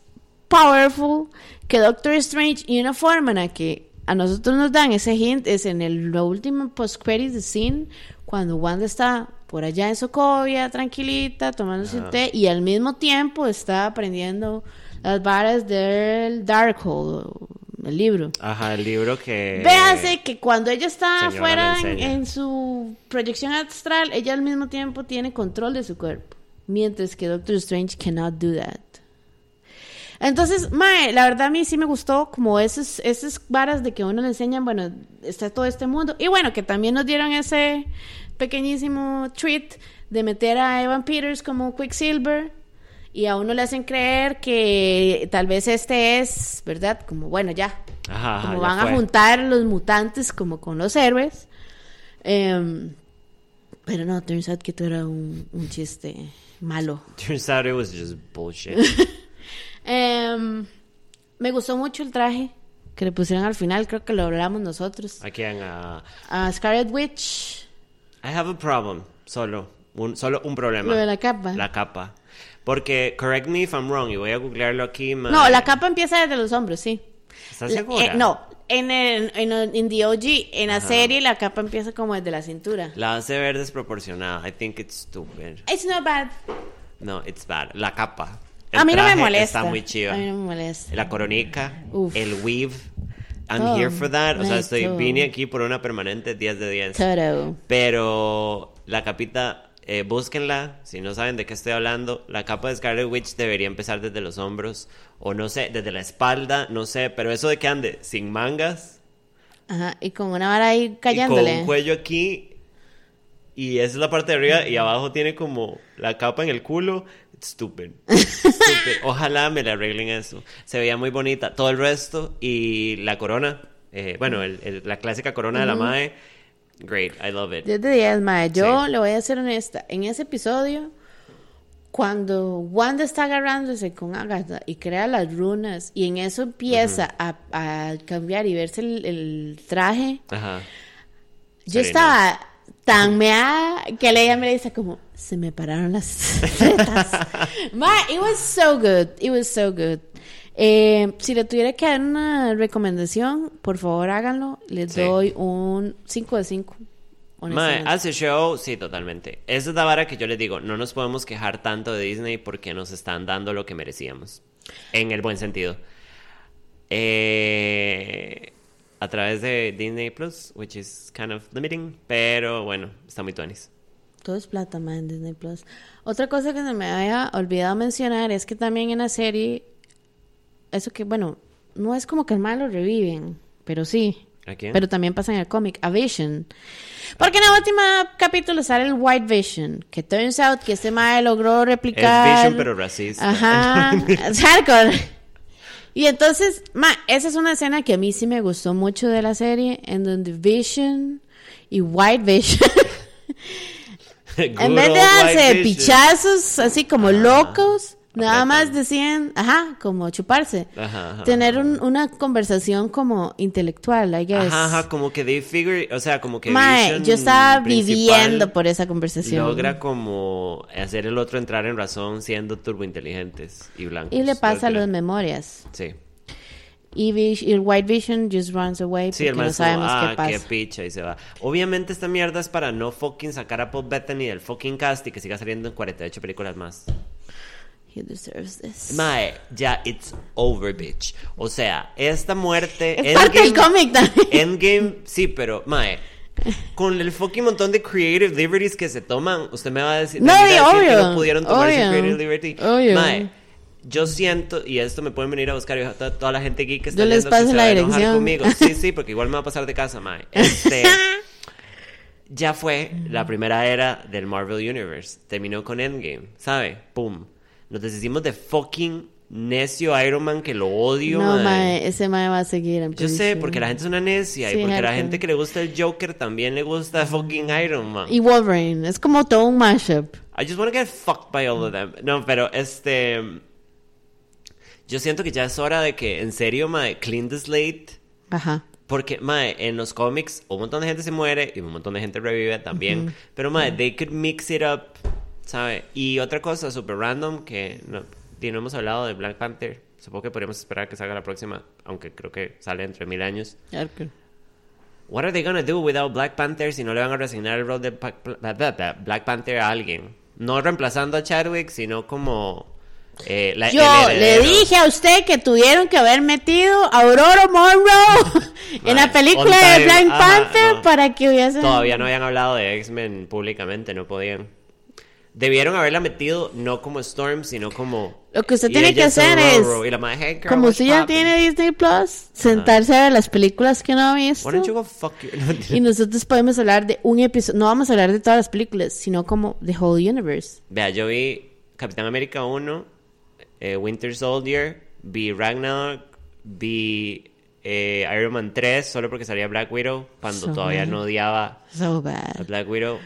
powerful que Doctor Strange y una forma en la que a nosotros nos dan ese hint es en el lo último post credits scene cuando Wanda está por allá en Sokovia tranquilita tomándose un té y al mismo tiempo está aprendiendo las varas del Darkhold el libro Ajá, el libro que... Véase que cuando ella está afuera en, su proyección astral, ella al mismo tiempo tiene control de su cuerpo. Mientras que Doctor Strange cannot do that. Entonces, Mae, la verdad a mí sí me gustó como esas, esas varas de que uno le enseñan, bueno, está todo este mundo. Y bueno, que también nos dieron ese pequeñísimo treat de meter a Evan Peters como Quicksilver. Y a uno le hacen creer que tal vez este es, ¿verdad? Como, bueno, ya, Ajá, como ya van fue. a juntar los mutantes como con los héroes. Em, pero no, turns out que todo era un, un chiste malo. Turns out it was just bullshit. Em, me gustó mucho el traje que le pusieron al final, creo que lo hablamos nosotros. Aquí en... uh, A Scarlet Witch, I have a problem. Solo. Un, solo un problema. lo de la capa. La capa. Porque, correct me if I'm wrong, y voy a googlearlo aquí. ma- No, la capa empieza desde los hombros, sí. ¿Estás segura? eh, no, en, el, en, el- en The OG, en la serie, la capa empieza como desde la cintura. La hace ver desproporcionada. I think it's stupid. It's not bad. No, it's bad. La capa. El A mí no me molesta. Está muy chiva. A mí no me molesta. La coronica, Uf. el weave. I'm here for that. O sea, estoy, vine aquí por una permanente 10 de 10. Todo. Pero la capita, eh, búsquenla, si no saben de qué estoy hablando. La capa de Scarlet Witch debería empezar desde los hombros, o no sé, desde la espalda, no sé, pero eso de que ande sin mangas, Ajá, y con una vara ahí y con callándole. un cuello aquí, y esa es la parte de arriba, y abajo tiene como la capa en el culo. Stupid. Ojalá me le arreglen eso. Se veía muy bonita. Todo el resto y la corona, eh, bueno, el- el- la clásica corona de la Mae, great, I love it. 10 de 10, mae. Yo Sí. le voy a ser honesta. En ese episodio, cuando Wanda está agarrándose con Agatha y crea las runas, y en eso empieza a, a cambiar y verse el, el traje, Ajá. yo estaba tan meada que ella me dice como, se me pararon las tetas. mae, it was so good. It was so good. Eh, si le tuviera que dar una recomendación, por favor háganlo. Les Sí. doy un 5 de 5. Mae, hace show, sí, totalmente. Esa es la vara que yo les digo, no nos podemos quejar tanto de Disney porque nos están dando lo que merecíamos. En el buen sentido. Eh, a través de Disney Plus, which is kind of limiting, pero bueno, está muy tuanis. Todo es plata, man, en Disney Plus. Otra cosa que se me había olvidado mencionar es que también en la serie, eso que, bueno, no es como que el malo reviven, pero sí. ¿A quién? Pero también pasa en el cómic, a Vision. Porque en el último capítulo sale el White Vision, que turns out que este mae logró replicar. Es Vision, pero racista. Ajá. Y entonces, ma, esa es una escena que a mí sí me gustó mucho de la serie, en donde Vision y White Vision, en vez de darse pichazos así como locos, nada más decían, ajá, como chuparse. Ajá, ajá, Tener un- una conversación como intelectual, I guess. Ajá, ajá, como que they figure, o sea, como que Mae, yo estaba viviendo por esa conversación. Logra como hacer el otro entrar en razón siendo turbointeligentes y blancos. Y le pasa Creo las memorias. Sí. Y, el White Vision just runs away Sí, porque no sabemos ah, qué pasa. qué picha y se va. Obviamente esta mierda es para no fucking sacar a Paul Bettany del fucking cast y que siga saliendo en 48 películas más. He deserves this. Mae, ya it's over, bitch. O sea, esta muerte Es parte del cómic también. Endgame, sí, pero mae, con el fucking montón de creative liberties que se toman, usted me va a decir, No, decir que obvio, no pudieron tomarse obvio, creative liberty. obvio. Mae, yo siento, y esto me pueden venir a buscar, y toda, toda la gente geek que está Yo les paso que se la va a enojar dirección. conmigo. Sí, sí, porque igual me va a pasar de casa, mae. Este, ya fue la primera era del Marvel Universe. Terminó con Endgame, ¿sabe? Pum. Nos deshicimos de fucking necio Iron Man que lo odio, no, mae. mae, ese mae va a seguir. I'm Yo sé, porque la gente es una necia Sí, y porque la gente que le gusta el Joker también le gusta fucking Iron Man. Y Wolverine, es como todo un mashup. I just want to get fucked by all of them. No, pero este. Yo siento que ya es hora de que, en serio, mae, clean the slate. Ajá. Porque, mae, en los cómics un montón de gente se muere y un montón de gente revive también. Pero, mae, they could mix it up, ¿sabe? Y otra cosa super random que no, no hemos hablado de Black Panther. Supongo que podríamos esperar que salga la próxima, aunque creo que sale entre mil años. Ok. What are they gonna do without Black Panther si no le van a resignar el rol de Black Panther a alguien? No reemplazando a Chadwick, sino como eh, la, Yo le dije a usted que tuvieron que haber metido a Aurora Monroe en la película de Black ajá, Panther no. para que hubiese... Todavía no habían hablado de X-Men públicamente, no podían. Debieron haberla metido no como Storm, sino como... Lo que usted tiene que hacer es, y la mae, "Hey, girl, Como usted ya poppin'?" tiene Disney Plus, sentarse a ver las películas que no ha visto. Why don't you go fuck you? Y nosotros podemos hablar de un episodio, no vamos a hablar de todas las películas, sino como The Whole Universe. Vea, yo vi Capitán América 1, eh, Winter Soldier, vi Ragnarok, vi eh, Iron Man 3, solo porque salía Black Widow, cuando So todavía bad. no odiaba So a bad. Black Widow.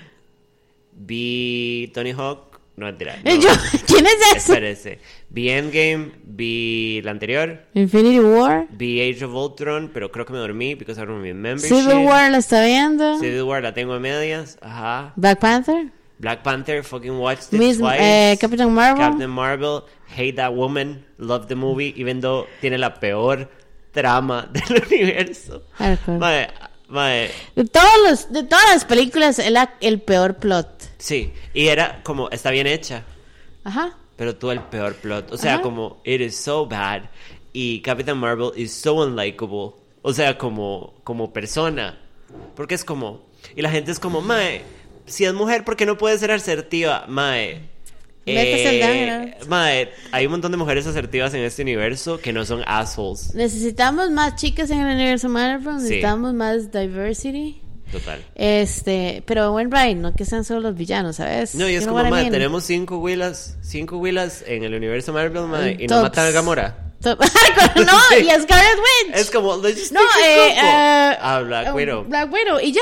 Vi Tony Hawk, no mentira. No. yo- ¿Quién es? Espérese. Vi Endgame, vi la anterior, Infinity War. vi Age of Ultron, pero creo que me dormí because I don't remember shit. Civil War la está viendo. Civil War la tengo a medias, ajá. Black Panther. Black Panther, fucking watched it twice. eh, Captain Marvel. Captain Marvel, hate that woman, love the movie, even though tiene la peor trama del universo. Hardcore. Mae, De, todos los, de todas las películas, es la- el peor plot. sí, y era como, está bien hecha, Ajá. pero tuvo el peor plot. O sea, Ajá. como, it is so bad. Y Captain Marvel is so unlikable. O sea, como, como persona. Porque es como, y la gente es como, mae, si es mujer, ¿por qué no puede ser asertiva? Mae. Eh, mae, hay un montón de mujeres asertivas en este universo que no son assholes. Necesitamos más chicas en el universo Marvel, Sí. necesitamos más diversity. Total. Este, pero buen right, no que sean solo los villanos, ¿sabes? No, y es como, mean? tenemos cinco Willas, cinco Willas en el universo Marvel, mae, y no Tops. matan a Gamora. Top- no, Sí. y a Scarlet Witch. Es como, no, eh, eh, Ah, Black eh, Widow. Black Widow, y ya.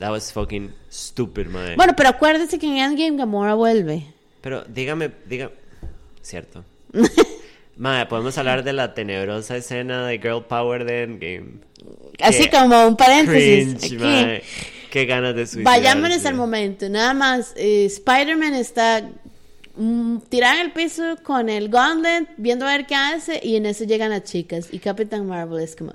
That was fucking stupid, mae. Bueno, pero acuérdese que en Endgame Gamora vuelve. Pero dígame, dígame. Cierto. Mae, podemos hablar de la tenebrosa escena de Girl Power de Endgame. Así Qué como un paréntesis. Cringe, aquí. Qué ganas de suicidarse. Vayámonos al momento. Nada más, eh, Spider-Man está mm, tirado en el piso con el gauntlet, viendo a ver qué hace, y en eso llegan las chicas. Y Capitán Marvel es como,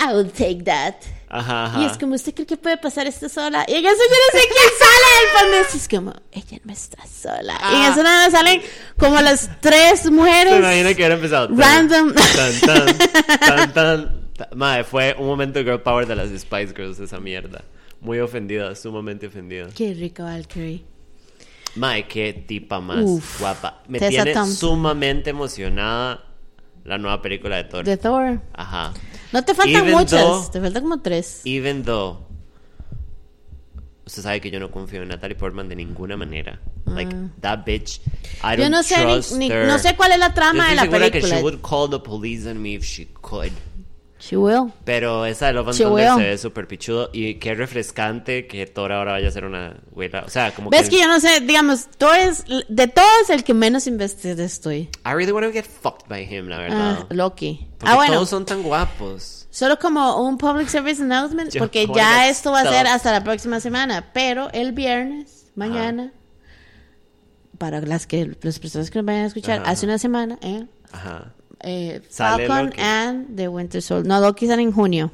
I will take that. Ajá, ajá. Y es como, ¿usted cree que puede pasar esto sola? Y en eso yo no sé quién sale del fondo. Es como, ella no está sola. Y en Ah. eso nada salen como las tres Se mujeres. imagina que hubiera empezado. tan, Random. Tan, tan, tan, tan. Ta- Mae, fue un momento de Girl Power de las Spice Girls, esa mierda. Muy ofendida, sumamente ofendida. Qué rico, Valkyrie. Mae, qué tipa más Uf. guapa. Me Tessa tiene Thompson. sumamente emocionada la nueva película de Thor. De Thor. Ajá. No te faltan Even muchas, though- te faltan como tres. Even though. Usted sabe que yo no confío en Natalie Portman de ninguna manera. Like, that bitch. I Mm. Yo don't no sé, ni- trust ni- her. no sé cuál es la Yo trama de estoy la segura película. que she would call the police on me if she could. She will. Pero esa de Love and She Thunder will. se ve súper pichudo. Y qué refrescante que Thor ahora vaya a ser una güera. O sea, como ¿Ves que yo no sé? Digamos, Thor es de todos el que menos investigado estoy. I really want to get fucked by him, la Ah, verdad. Loki. Porque Ah, bueno. todos son tan guapos. Solo como un public service announcement, Yo porque ya esto va a ser hasta la próxima semana. Pero el viernes, mañana, para las que las personas que nos vayan a escuchar, Ajá, hace una semana, ¿eh? Ajá. Eh, Falcon and The Winter Soldier. No, Loki sale en junio.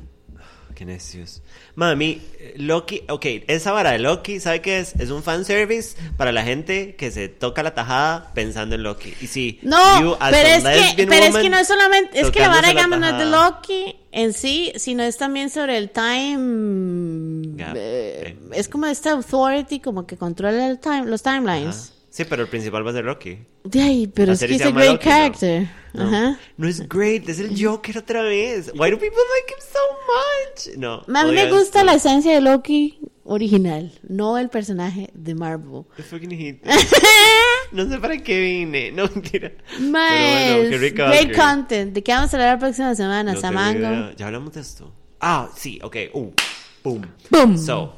Qué necios. Mami, Loki, ok, esa vara de Loki, ¿sabe qué es? Es un fanservice para la gente que se toca la tajada pensando en Loki. Y si No, you pero es que, lesbian pero es woman, que no es solamente, es que la vara, digamos, no es de. Loki en sí, sino es también sobre el time. Gap, eh. Es como esta authority, como que controla el time, los Ajá. Sí, pero el principal va a ser Loki. De ahí, pero es que es llama great Loki, character. No, Ajá. no es great, es el Joker otra vez. Why do people like him so much? No. A mí me gusta esto. la esencia de Loki original, no el personaje de Marvel. I fucking hate No sé para qué vine. No, mentira. Pero bueno, qué rica great content. ¿De qué vamos a hablar la próxima semana? No Samango. Ya hablamos de esto. Ah, sí, ok. Uh, boom. Boom. So,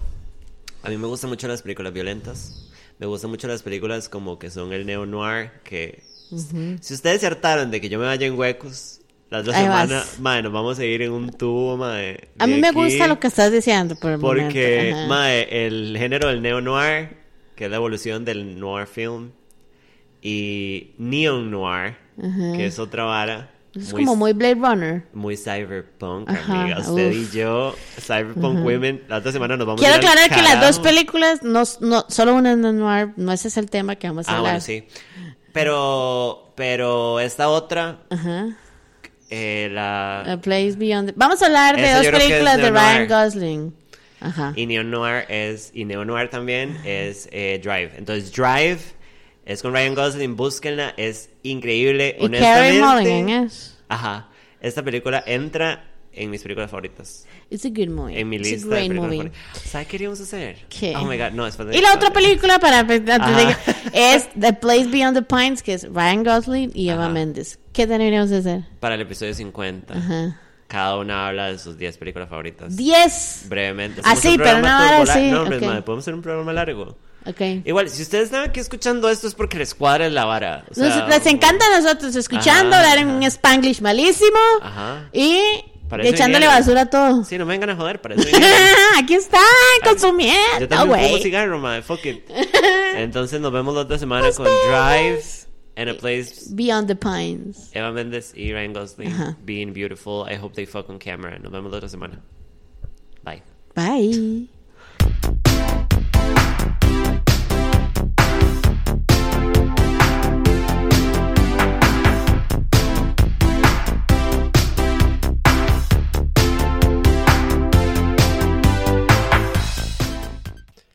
a mí me gustan mucho las películas violentas. Me gustan mucho las películas como que son el neo-noir. Que si ustedes se hartaron de que yo me vaya en huecos, las dos Ahí semanas, mae, nos vamos a ir en un tubo, mae. A mí me aquí, gusta lo que estás diciendo por el Porque, mae, el género del neo-noir, que es la evolución del noir film, y neon-noir, que es otra vara. Es como muy Blade Runner. muy cyberpunk, Ajá, amiga. Usted uf. y yo, cyberpunk women. La otra semana nos vamos Quiero a al aclarar que las dos películas, no, no, solo una es noir, no ese es el tema que vamos a Ah, hablar. bueno, sí. Pero, pero esta otra, Ajá. eh, la... A Place Beyond. the- Vamos a hablar de dos películas de. Ryan Gosling. Ajá. Y Neo Noir es, y Neo Noir también es eh, Drive. Entonces, Drive es con Ryan Gosling, búsquenla, es increíble. Y Carey honestamente. Mulligan es. Ajá. Esta película entra en mis películas favoritas. It's a good movie. En mi It's lista a de great películas movie. favoritas. ¿Sabes qué queríamos hacer? ¿Qué? Oh my god, no, después de Y la otra película para antes de es The Place Beyond the Pines, que es Ryan Gosling y Eva. Mendes. ¿Qué deberíamos hacer? Para el episodio 50. Ajá. Cada una habla de sus 10 películas favoritas. 10. Brevemente. Ah, Hacemos sí, un pero vara turbo- así, No, hombre, ok. madre, podemos hacer un programa largo. Ok. Igual, si ustedes están aquí escuchando esto es porque les cuadra la vara. O sea, Nos, les encanta a nosotros escuchando, Ajá, hablar en un spanglish malísimo Ajá. y Parece echándole bien. basura a todo. Sí, no me vengan a joder, parece bien. Aquí está, consumiendo, Yo también fumo cigarro, madre, fuck it. Entonces nos vemos la otra semana con Drive and a Place. Beyond the Pines. Eva Mendes y Ryan Gosling Ajá. being beautiful. I hope they fuck on camera. Nos vemos la otra semana. Bye. Bye.